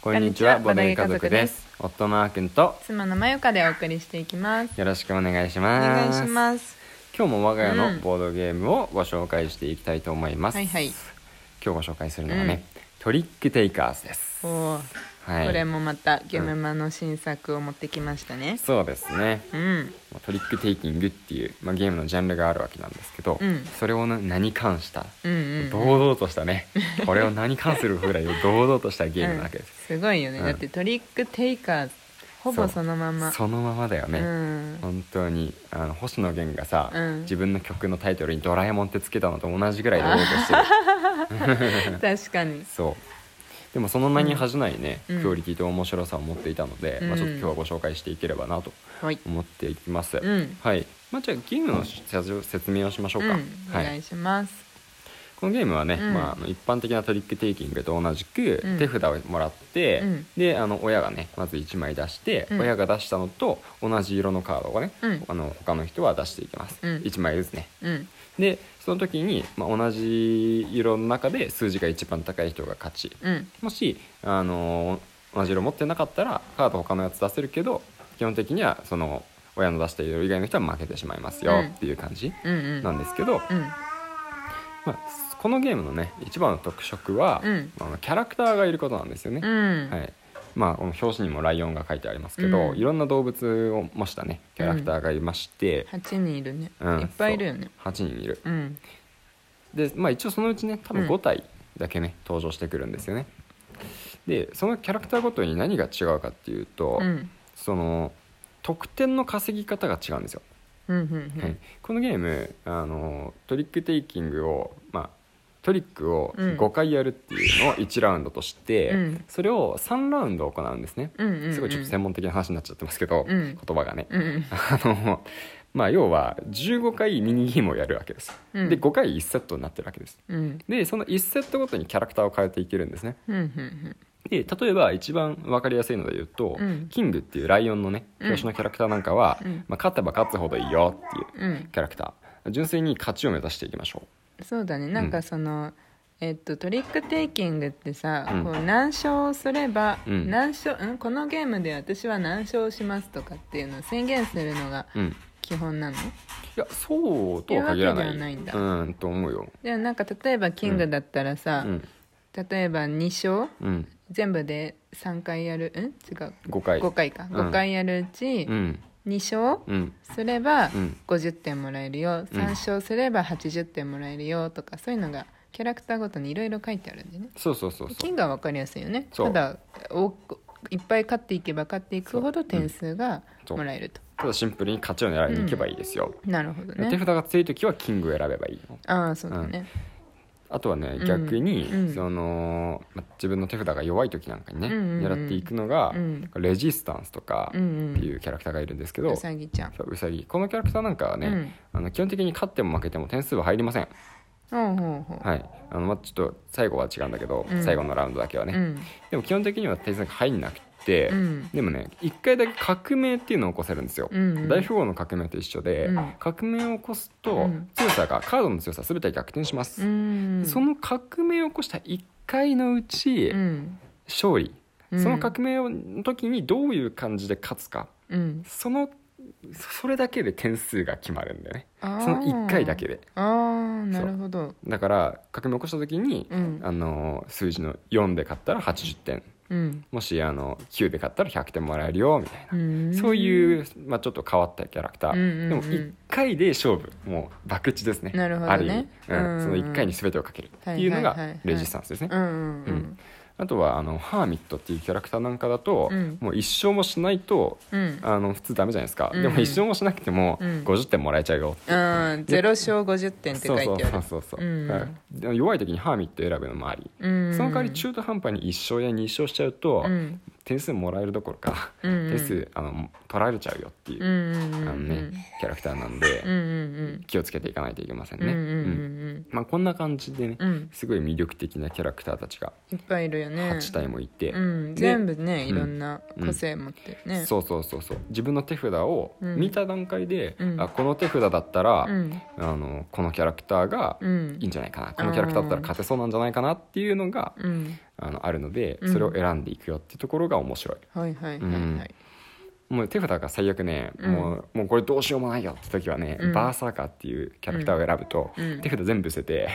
こんにちはボドゲ家族です。夫のあーくんと妻のまゆかでお送りしていきます。よろしくお願いしおます。願いします今日も我が家うん。のボードゲームをご紹介していきたいと思います、はいはい。今日ご紹介するのはね、トリックテイカーズです。おーはい。これもまたゲームマの新作を持ってきましたね。そうですね。うん。トリックテイキングっていう、まあ、ゲームのジャンルがあるわけなんですけど、うん。それをな名に関した？うんうん堂々としたね、これを名に関するぐらい堂々としたゲームなわけです、すごいよね、うん。だってトリックテイカーズほぼそのまま。そのままだよね、うん。本当にあの星野源がさ、うん。自分の曲のタイトルに「ドラえもん」ってつけたのと同じぐらい堂々としてる。確かに。そうでもその名に恥じないね、うん。クオリティと面白さを持っていたので、まあ、ちょっと今日はご紹介していければなとはい思っていきます、うん。はい、まあ、じゃあゲームの説説明をしましょうか、うん。おはい、願いしますこのゲームはね、うん。まあ一般的なトリックテイキングと同じくうん。手札をもらって、うん。であの親がねまず1枚出して、うん。親が出したのと同じ色のカードをね、うん。あの他の人は出していきます、うん。1枚ずつね。うん。でその時に、まあ、同じ色の中で数字が一番高い人が勝ち。うん。もし、あの同じ色持ってなかったらカード他のやつ出せるけど基本的にはその親の出した色以外の人は負けてしまいますようん。っていう感じうんうん。なんですけど、うんまあ、このゲームのね一番の特色は、うん。まあ、キャラクターがいることなんですよね、うん。はい。まあ、この表紙にもライオンが書いてありますけど、うん。いろんな動物を模したねキャラクターがいまして、8人いるね、うんいっぱいいるよね。そう8人いる。うん。で、まあ、一応そのうちね多分うん。5体だけね、登場してくるんですよね。でそのキャラクターごとに何が違うかっていうと、うん。その得点の稼ぎ方が違うんですよ、うんうんはい、このゲームあのトリックテイキングを、まあ、トリックをうん。5回やるっていうのを1ラウンドとして、うん。それを3ラウンド行うんですね、うんうんうん。すごいちょっと専門的な話になっちゃってますけど、うん。言葉がね、うんうん。あのまあ要は15回ミニゲームをやるわけです、うん。で5回1セットになってるわけです。うん。でその1セットごとにキャラクターを変えていけるんですね。うんうんで例えば一番分かりやすいので言うと、うん。キングっていうライオンのねうん。表紙のキャラクターなんかは、うん。まあ、勝てば勝つほどいいよっていううん。キャラクター。純粋に勝ちを目指していきましょそうだね。なんかその、えっと、トリックテイキングってさ、うん。こう何勝すれば、うん。何勝ん？このゲームで私は何勝しますとかっていうのを宣言するのが基本なの？いやそうとは限らない。ないんだ。うんと思うよ。でもなんか例えばキングだったらさ、うん。例えば2勝うん全部で3回やる？ん？違う。5回。5回か。うん。5回やるうちうん。2勝うん。すればうん。50点もらえるよ。3勝すれば80点もらえるよ。とかそういうのがキャラクターごとにいろいろ書いてあるんでね。そうそうそうそう。キングは分かりやすいよね。そう。ただ多くいっぱい勝っていけば勝っていくほど点数がそう。もらえると、ただシンプルに勝ちを狙いに行けばいいですよ、なるほど手ね札が強い時はキングを選べばいいの。ああそうだね、あとはねうん。逆に、うん。そのま自分の手札が弱い時なんかにね、狙っていくのが、うん。レジスタンスとかっていうキャラクターがいるんですけど、うさぎちゃん。そううさぎ。このキャラクターなんかはね、うん。あの基本的に勝っても負けても点数は入りません。はい。あの、まあ、ちょっと最後は違うんだけど、うん。最後のラウンドだけはね、うん。でも基本的には点数が入んなくて、うん。でもね1回だけ革命っていうのを起こせるんですよ、うんうん。大富豪の革命と一緒で、うん。革命を起こすと、うん。強さがカードの強さ全て逆転します、うん。その革命を起こした1回のうち、うん。勝利。うん。その革命の時にどういう感じで勝つか。うん。そのそれだけで点数が決まるんだよね。その1回だけで。ああなるほど。だから革命を起こした時に、うん。あの数字の4で勝ったら80点うん。もしあの9で勝ったら100点もらえるよみたいな、うん。そういう、まあ、ちょっと変わったキャラクター、うんうんうん。でも1回で勝負もう博打ですね。なるほどね。ある意味、うん。その1回に全てをかけるっていうのがレジスタンスですね、あとはあのハーミットっていうキャラクターなんかだと、うん。もう一生もしないとうん。あの普通ダメじゃないですか、うん。でも一生もしなくてもうん。50点もらえちゃうよ、うん。ゼロ勝50点って書いてある。そうそうそうそう、う。ん。弱い時にハーミット選ぶのもあり、うん。その代わり中途半端に1勝や2勝しちゃうと、うん点数もらえるどころか、うんうん。点数あの取られちゃうよっていう、うんうんうんあのね、キャラクターなんで、うんうん気をつけていかないといけませんね、うんうんうんうんうん。まあ、こんな感じでね、うん。すごい魅力的なキャラクターたちがいっぱいいるよね。8体もいて、全部ねうん。いろんな個性持ってるね。そうそうそうそう。自分の手札をうん。見た段階で、うん。あこの手札だったら、うん。あのこのキャラクターがうん。いいんじゃないかな、このキャラクターだったら勝てそうなんじゃないかなっていうのが、うんあのあるのでうん。それを選んでいくよっていうところが面白い、はいはいはいもう手札が最悪ね、うん。もうもうこれどうしようもないよって時はね、うん。バーサーカーっていうキャラクターを選ぶと、うん。手札全部捨てて、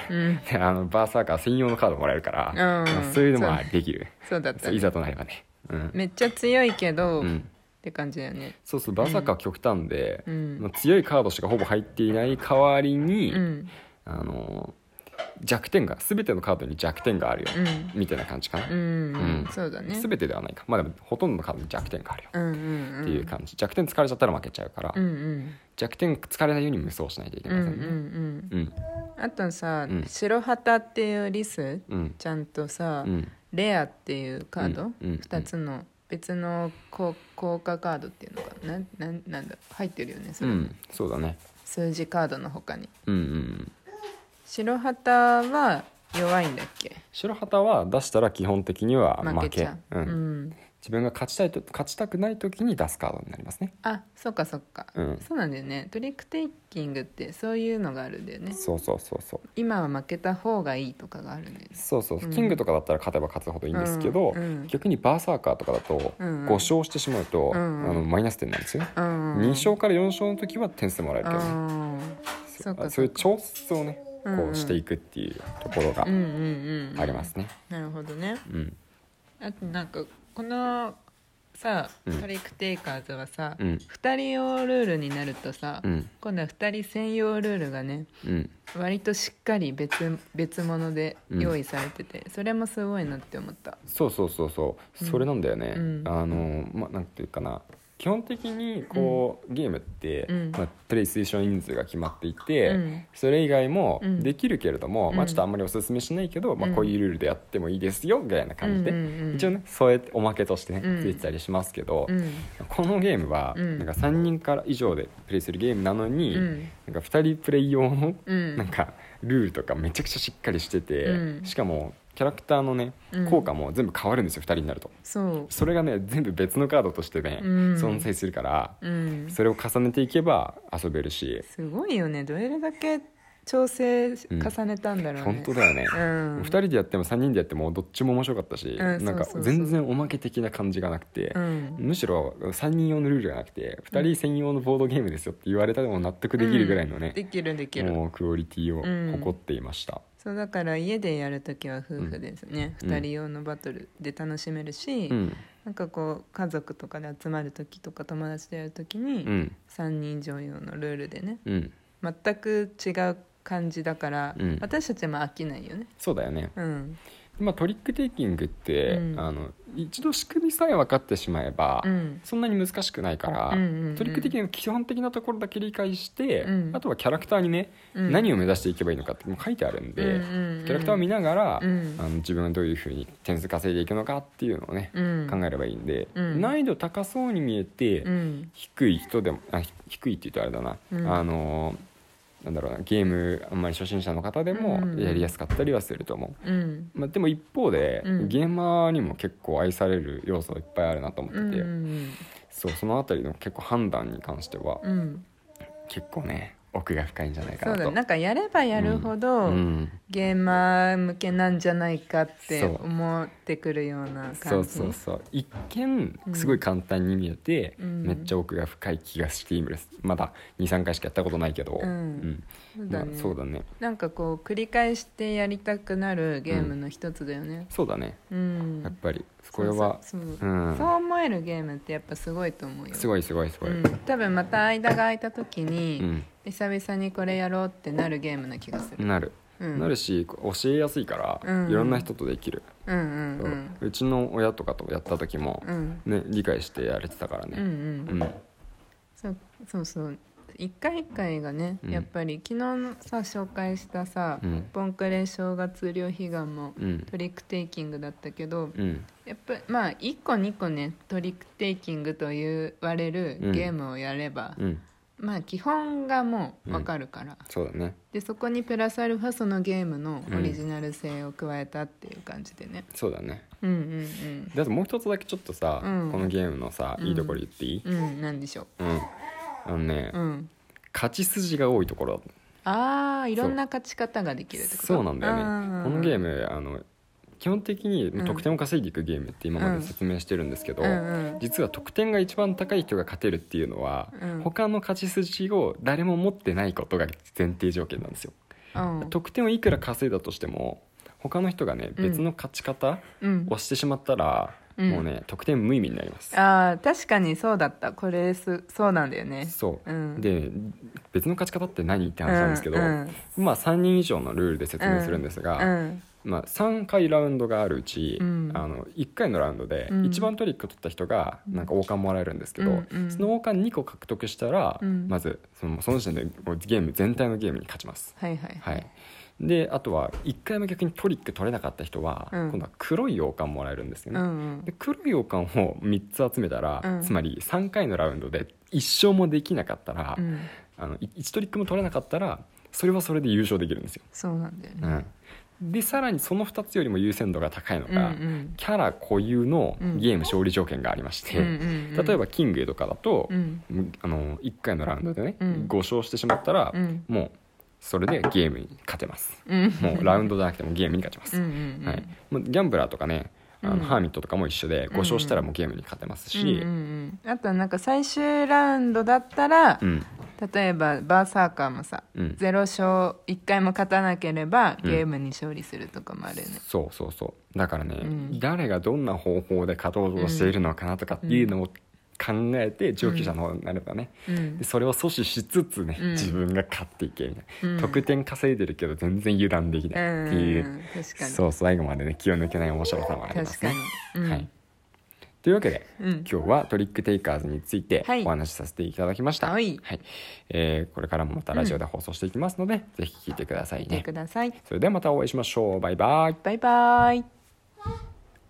あのバーサーカー専用のカードもらえるから、そういうのもできる。そうだったね。いざとなればね、うん。めっちゃ強いけど、っうん、て感じだよね。そうそうバーサーカーは極端で、強いカードしかほぼ入っていない代わりに、うん。あの弱点が全てのカードに弱点があるよ、うん。みたいな感じかな、うん、うん。そうだね。全てではないか。まあでもほとんどのカードに弱点があるよ、うんうんうん。っていう感じ。弱点疲れちゃったら負けちゃうから、うんうん弱点疲れないように無双しないといけうんうんません。ねうん。あとさ、うん。白旗っていうリスうん。ちゃんとさ、うん。レアっていうカード、うん。うん。2つの別の効効果カードっていうのがな？んなんなんだ？入ってるよねそれ、うん。そうだね。数字カードの他に。うんうん白旗は弱いんだっけ？白旗は出したら基本的には負け負けちゃう、うん。うん。自分が勝ちたいと勝ちたくない時に出すカードになりますね。あそっかそっか、うん。そうなんだよね。トリックテイキングってそういうのがあるんだよね。そうそうそうそう。今は負けた方がいいとかがあるんだよね。そうそう、うん。キングとかだったら勝てば勝つほどいいんですけど、うんうん。逆にバーサーカーとかだとうんうん。5勝してしまうと、うんうんあのマイナス点なんですよ、うん2勝から4勝の時は点数もらえるけどね、うんそそうかそういう調節をねこうしていくっていうところがありますね。なるほどね。うん。あとなんかこのさうん。トリックテイカーズはさ、うん。2人用ルールになるとさ、うん。今度は2人専用ルールがねうん。割としっかり別別物で用意されてて、それもすごいなって思った。そうそうそうそう。それなんだよね、うん。あのまなんていうかな基本的にこう、ゲームって、うん。まあ、プレイ推奨人数が決まっていて、うん。それ以外もうん。できるけれども、うん。まあ、ちょっとあんまりおすすめしないけど、まあ、うん。こういうルールでやってもいいですよぐらいな感じで、一応ねそうやっておまけとしてねうん。ついてたりしますけど、うん。このゲームはうん。なんか3人から以上でプレイするゲームなのに、うん。なんか2人プレイ用のうん。なんかルールとかめちゃくちゃしっかりしてて、うん。しかもキャラクターのねうん。効果も全部変わるんですよ2人になると。そう。それがね全部別のカードとしてね、うん。存在するからうん。それを重ねていけば遊べるし。すごいよね。どれだけ調整重ねたんだろうね、本当だよね、うん。2人でやっても3人でやってもどっちも面白かったし、うんなんかそうそう。そう全然おまけ的な感じがなくて、うん。むしろ3人用のルールがなくて2人専用のボードゲームですよって言われたでも納得できるぐらいのね、できるできる。もうクオリティを誇っていました、そうだから家でやるときは夫婦ですね、うん。2人用のバトルで楽しめるし、うん。なんかこう家族とかで集まる時とか友達とやる時うにん。3人以上用のルールでねうん。全く違う感じだから、うん。私たちも飽きないよね。そうだよね、うんまあ、トリックテイキングって、うん。あの一度仕組みさえ分かってしまえば、うん。そんなに難しくないから、うんうんうんトリックテイキングの基本的なところだけ理解して、うん。あとはキャラクターにね、うん。何を目指していけばいいのかってもう書いてあるんで、うんうんうんキャラクターを見ながら、うん。あの自分がどういうふうに点数稼いでいくのかっていうのをね、うん。考えればいいんで、うん。難易度高そうに見えて、うん。低い人でもあひ低いって言うとあれだな、うん。あのなんだろうなゲームあんまり初心者の方でもうんやりやすかったりはすると思う、うん。まあ、でも一方で、うん。ゲーマーにも結構愛される要素いっぱいあるなと思ってて、うん。そうそのあたりの結構判断に関しては、うん。結構ね奥が深いんじゃないかそうだなんかやればやるほど、うん。ゲーマー向けなんじゃないかってそう。思ってくるようなそう感じ。そうそう一見すごい簡単に見えて、うん。めっちゃ奥が深い気がしているですまだ23回しかやったことないけど、うん。そうだね,、まあ、そうだね。なんかこう繰り返してやりたくなるゲームの一つだよね。そうだね。うん、やっぱり。これはそう思えるゲームってやっぱすごいと思うよ。すごいすごいすごい、うん、多分また間が空いた時に、うん久々にこれやろうってなるゲームな気がする、なる、うん、なるし教えやすいから、うん。いろんな人とできる、うんうんそう。うんうちの親とかとやった時も、うん。ね、理解してやれてたからうんうねん。うん。そうそうそう。一回一回がね、うん。やっぱり昨日のさ紹介したさ、うん。ボンクレ正月両悲願もうん。トリックテイキングだったけど、うん。やっぱまあ1個2個ねトリックテイキングと言われるうん。ゲームをやれば、うんまあ基本がもう分かるから、そうだね。でそこにプラスアルファそのゲームのオリジナル性を加えたっていう感じでね、そうだね。うんうんであともう一つだけちょっとさ、うん。このゲームのさいいところ言っていい？うんうん。なん。でしょう？ん、あのね、ううん。勝ち筋が多いところ。ああいろんな勝ち方ができるってこと？そうなんだよね。このゲームあの基本的にうん得点を稼いでいくゲームって今まで説明してるんですけど、うんうん。実は得点が一番高い人が勝てるっていうのは、うん。他の勝ち筋を誰も持ってないことが前提条件なんですよ。うん。得点をいくら稼いだとしても他の人がねうん。別の勝ち方うん。をしてしまったら、うん。もうね得点無意味になります。あー確かにそうだった。これすそうなんだよね。そう、うん。で別の勝ち方って何って話なんですけど、うんまあ3人以上のルールで説明するんですが、うんまあ、3回ラウンドがあるうち、うん。あの1回のラウンドでうん。一番トリック取った人がなんか王冠もらえるんですけど、うんうん。その王冠2個獲得したら、うん。まずそのその時点でゲーム全体のゲームに勝ちます。はいはいはい、であとは1回も逆にトリック取れなかった人は、うん。今度は黒い王冠もらえるんですよね。うんうん。で黒い王冠を3つ集めたら、うん。つまり3回のラウンドで1勝もできなかったら、うん。あの1トリックも取れなかったらそれはそれで優勝できるんですよ。そうなんだよね。うん、でさらにその2つよりも優先度が高いのうんが、うん。キャラ固有のうん。ゲーム勝利条件がありまして、うんうんうん。例えばキングとかだと、うん。あの1回のラウンドでね、うん。5勝してしまったら、うん。もうそれでゲームに勝てます。うん。もうラウンドじゃなくてもゲームに勝ちます、うんうんうんはい、もうギャンブラーとかねあの、うん。ハーミットとかも一緒で5勝したらもうゲームに勝てますし、うんうんうん。あとはなんか最終ラウンドだったら、うん例えばバーサーカーもさ、うん。ゼロ勝1回も勝たなければうん。ゲームに勝利するとかもあるよね、そうそうそう。だからね、うん。誰がどんな方法で勝とうとしているのかなとかっていうのを考えて上級者の方になればね、うん。でそれを阻止しつつね、うん。自分が勝っていけみたいな、うん。得点稼いでるけど全然油断できないっていう、うん。確かに。そう最後までね気を抜けない面白さもありますね。はい、というわけで、うん。今日はトリックテイカーズについてはい。お話しさせていただきました、はい。えーこれからもまたラジオで放送していきますので、ぜひ聞いてくださいね。ください。それではまたお会いしましょう。バイバイ。バイバイ